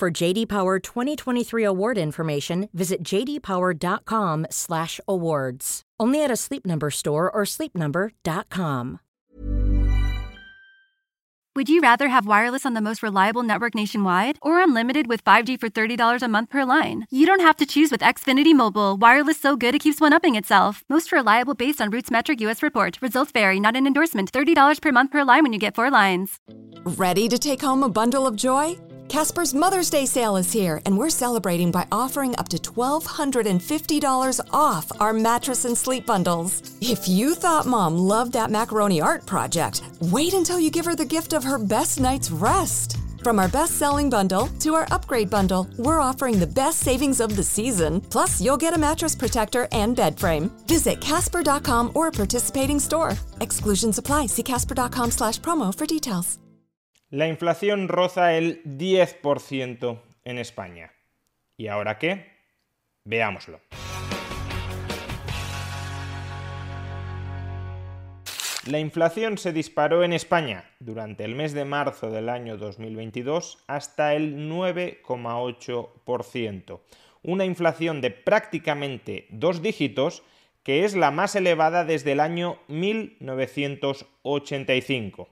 For JD Power 2023 award information, visit jdpower.com/awards. Only at a Sleep Number store or sleepnumber.com. Would you rather have wireless on the most reliable network nationwide or unlimited with 5G for $30 a month per line? You don't have to choose with Xfinity Mobile. Wireless so good it keeps one upping itself. Most reliable based on Roots Metric US report. Results vary, not an endorsement. $30 per month per line when you get four lines. Ready to take home a bundle of joy? Casper's Mother's Day sale is here, and we're celebrating by offering up to $1,250 off our mattress and sleep bundles. If you thought mom loved that macaroni art project, wait until you give her the gift of her best night's rest. From our best selling bundle to our upgrade bundle, we're offering the best savings of the season. Plus, you'll get a mattress protector and bed frame. Visit Casper.com or a participating store. Exclusions apply. See Casper.com slash promo for details. La inflación roza el 10% en España. ¿Y ahora qué? Veámoslo. La inflación se disparó en España durante el mes de marzo del año 2022 hasta el 9,8%. Una inflación de prácticamente dos dígitos que es la más elevada desde el año 1985.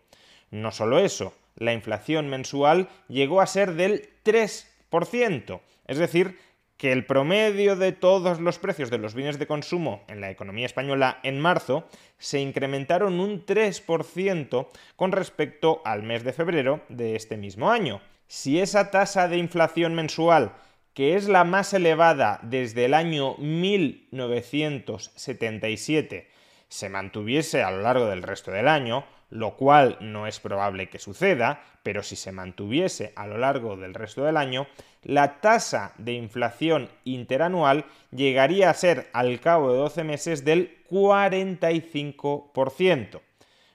No solo eso, la inflación mensual llegó a ser del 3%. Es decir, que el promedio de todos los precios de los bienes de consumo en la economía española en marzo se incrementaron un 3% con respecto al mes de febrero de este mismo año. Si esa tasa de inflación mensual, que es la más elevada desde el año 1977, se mantuviese a lo largo del resto del año, lo cual no es probable que suceda, pero si se mantuviese a lo largo del resto del año, la tasa de inflación interanual llegaría a ser al cabo de 12 meses del 45%.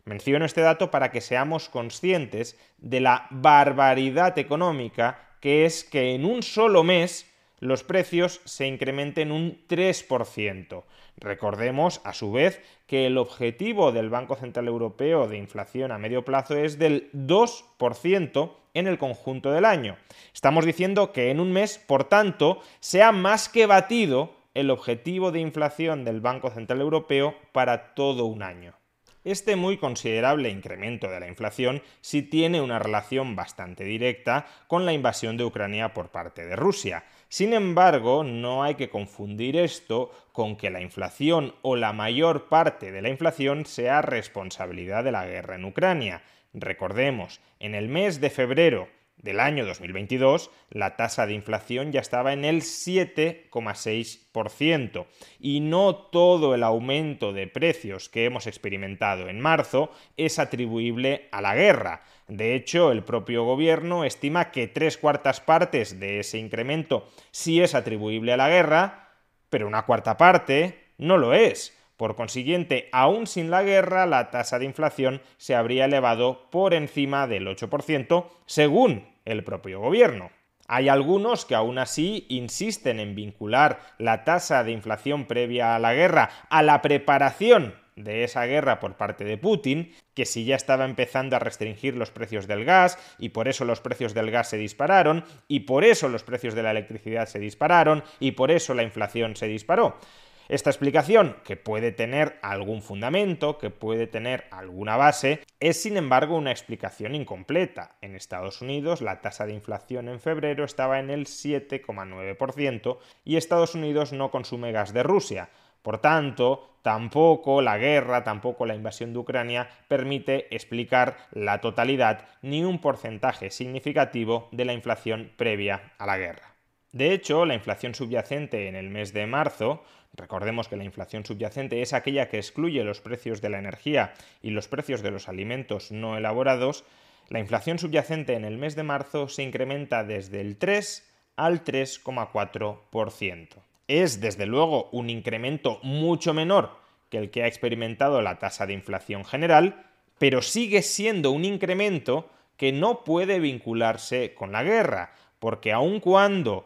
Menciono este dato para que seamos conscientes de la barbaridad económica que es que en un solo mes los precios se incrementen un 3%. Recordemos, a su vez, que el objetivo del Banco Central Europeo de inflación a medio plazo es del 2% en el conjunto del año. Estamos diciendo que en un mes, por tanto, se ha más que batido el objetivo de inflación del Banco Central Europeo para todo un año. Este muy considerable incremento de la inflación sí tiene una relación bastante directa con la invasión de Ucrania por parte de Rusia. Sin embargo, no hay que confundir esto con que la inflación o la mayor parte de la inflación sea responsabilidad de la guerra en Ucrania. Recordemos, en el mes de febrero del año 2022, la tasa de inflación ya estaba en el 7,6% y no todo el aumento de precios que hemos experimentado en marzo es atribuible a la guerra. De hecho, el propio gobierno estima que tres cuartas partes de ese incremento sí es atribuible a la guerra, pero una cuarta parte no lo es. Por consiguiente, aún sin la guerra, la tasa de inflación se habría elevado por encima del 8%, según el propio gobierno. Hay algunos que aún así insisten en vincular la tasa de inflación previa a la guerra a la preparación de esa guerra por parte de Putin, que si ya estaba empezando a restringir los precios del gas y por eso los precios del gas se dispararon y por eso los precios de la electricidad se dispararon y por eso la inflación se disparó. Esta explicación, que puede tener algún fundamento, que puede tener alguna base, es sin embargo una explicación incompleta. En Estados Unidos la tasa de inflación en febrero estaba en el 7,9% y Estados Unidos no consume gas de Rusia. Por tanto, tampoco la guerra, tampoco la invasión de Ucrania permite explicar la totalidad ni un porcentaje significativo de la inflación previa a la guerra. De hecho, la inflación subyacente en el mes de marzo Recordemos que la inflación subyacente es aquella que excluye los precios de la energía y los precios de los alimentos no elaborados. la inflación subyacente en el mes de marzo se incrementa desde el 3 al 3,4%. Es, desde luego, un incremento mucho menor que el que ha experimentado la tasa de inflación general, pero sigue siendo un incremento que no puede vincularse con la guerra, porque aun cuando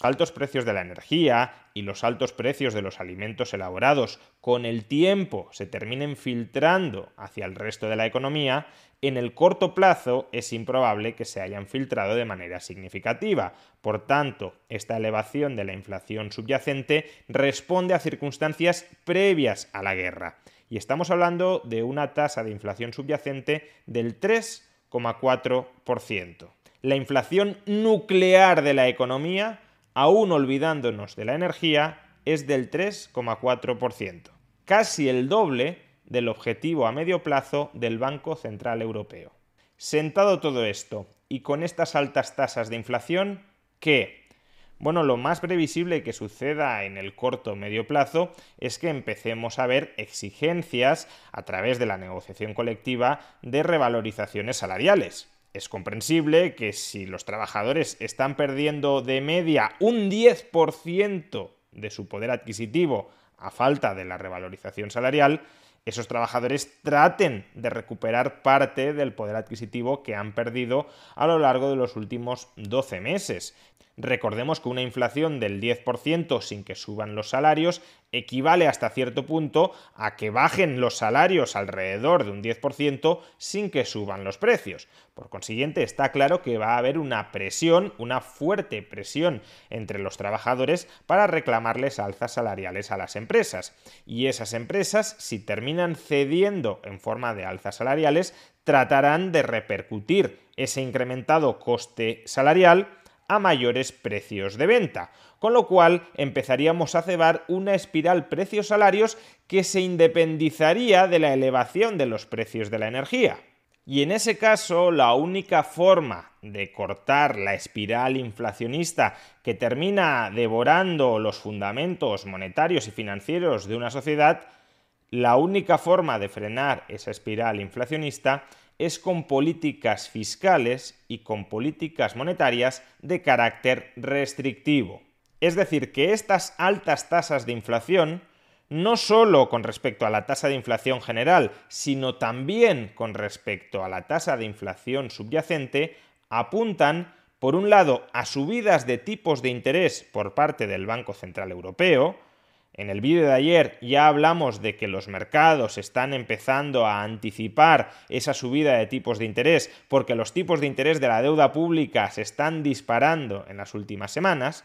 Altos precios de la energía y los altos precios de los alimentos elaborados con el tiempo se terminen filtrando hacia el resto de la economía, en el corto plazo es improbable que se hayan filtrado de manera significativa. Por tanto, esta elevación de la inflación subyacente responde a circunstancias previas a la guerra. Y estamos hablando de una tasa de inflación subyacente del 3,4%. La inflación nuclear de la economía aún olvidándonos de la energía, es del 3,4%, casi el doble del objetivo a medio plazo del Banco Central Europeo. Sentado todo esto y con estas altas tasas de inflación, ¿qué? Bueno, lo más previsible que suceda en el corto o medio plazo es que empecemos a ver exigencias a través de la negociación colectiva de revalorizaciones salariales. Es comprensible que si los trabajadores están perdiendo de media un 10% de su poder adquisitivo a falta de la revalorización salarial, esos trabajadores traten de recuperar parte del poder adquisitivo que han perdido a lo largo de los últimos 12 meses. Recordemos que una inflación del 10% sin que suban los salarios equivale hasta cierto punto a que bajen los salarios alrededor de un 10% sin que suban los precios. Por consiguiente, está claro que va a haber una presión, una fuerte presión entre los trabajadores para reclamarles alzas salariales a las empresas. Y esas empresas, si terminan cediendo en forma de alzas salariales, tratarán de repercutir ese incrementado coste salarial a mayores precios de venta, con lo cual empezaríamos a cebar una espiral precios-salarios que se independizaría de la elevación de los precios de la energía. Y en ese caso, la única forma de cortar la espiral inflacionista que termina devorando los fundamentos monetarios y financieros de una sociedad, la única forma de frenar esa espiral inflacionista es con políticas fiscales y con políticas monetarias de carácter restrictivo. Es decir, que estas altas tasas de inflación, no solo con respecto a la tasa de inflación general, sino también con respecto a la tasa de inflación subyacente, apuntan, por un lado, a subidas de tipos de interés por parte del Banco Central Europeo, en el vídeo de ayer ya hablamos de que los mercados están empezando a anticipar esa subida de tipos de interés porque los tipos de interés de la deuda pública se están disparando en las últimas semanas.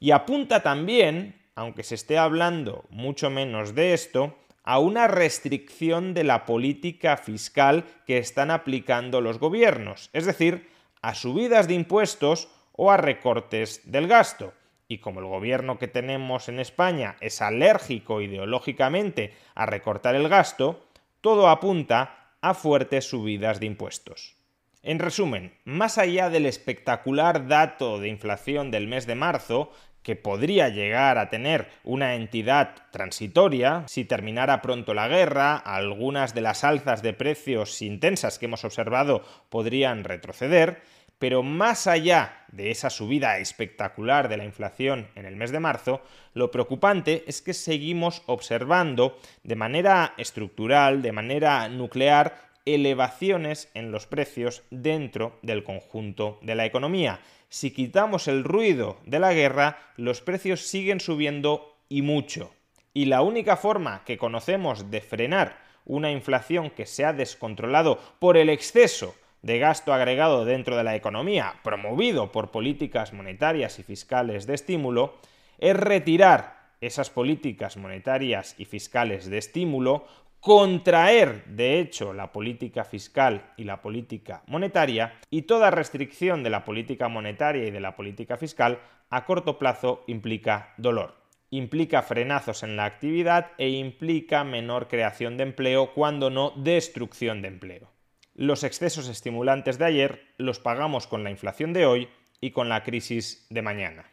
Y apunta también, aunque se esté hablando mucho menos de esto, a una restricción de la política fiscal que están aplicando los gobiernos, es decir, a subidas de impuestos o a recortes del gasto y como el gobierno que tenemos en España es alérgico ideológicamente a recortar el gasto, todo apunta a fuertes subidas de impuestos. En resumen, más allá del espectacular dato de inflación del mes de marzo, que podría llegar a tener una entidad transitoria si terminara pronto la guerra, algunas de las alzas de precios intensas que hemos observado podrían retroceder, pero más allá de esa subida espectacular de la inflación en el mes de marzo, lo preocupante es que seguimos observando de manera estructural, de manera nuclear, elevaciones en los precios dentro del conjunto de la economía. Si quitamos el ruido de la guerra, los precios siguen subiendo y mucho. Y la única forma que conocemos de frenar una inflación que se ha descontrolado por el exceso de gasto agregado dentro de la economía, promovido por políticas monetarias y fiscales de estímulo, es retirar esas políticas monetarias y fiscales de estímulo, contraer, de hecho, la política fiscal y la política monetaria, y toda restricción de la política monetaria y de la política fiscal a corto plazo implica dolor. Implica frenazos en la actividad e implica menor creación de empleo, cuando no destrucción de empleo. Los excesos estimulantes de ayer los pagamos con la inflación de hoy y con la crisis de mañana.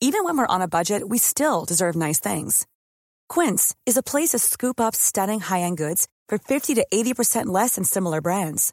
Even when we're on a budget, we still deserve nice things. Quince is a place to scoop up stunning high-end goods for 50 to 80% less than similar brands.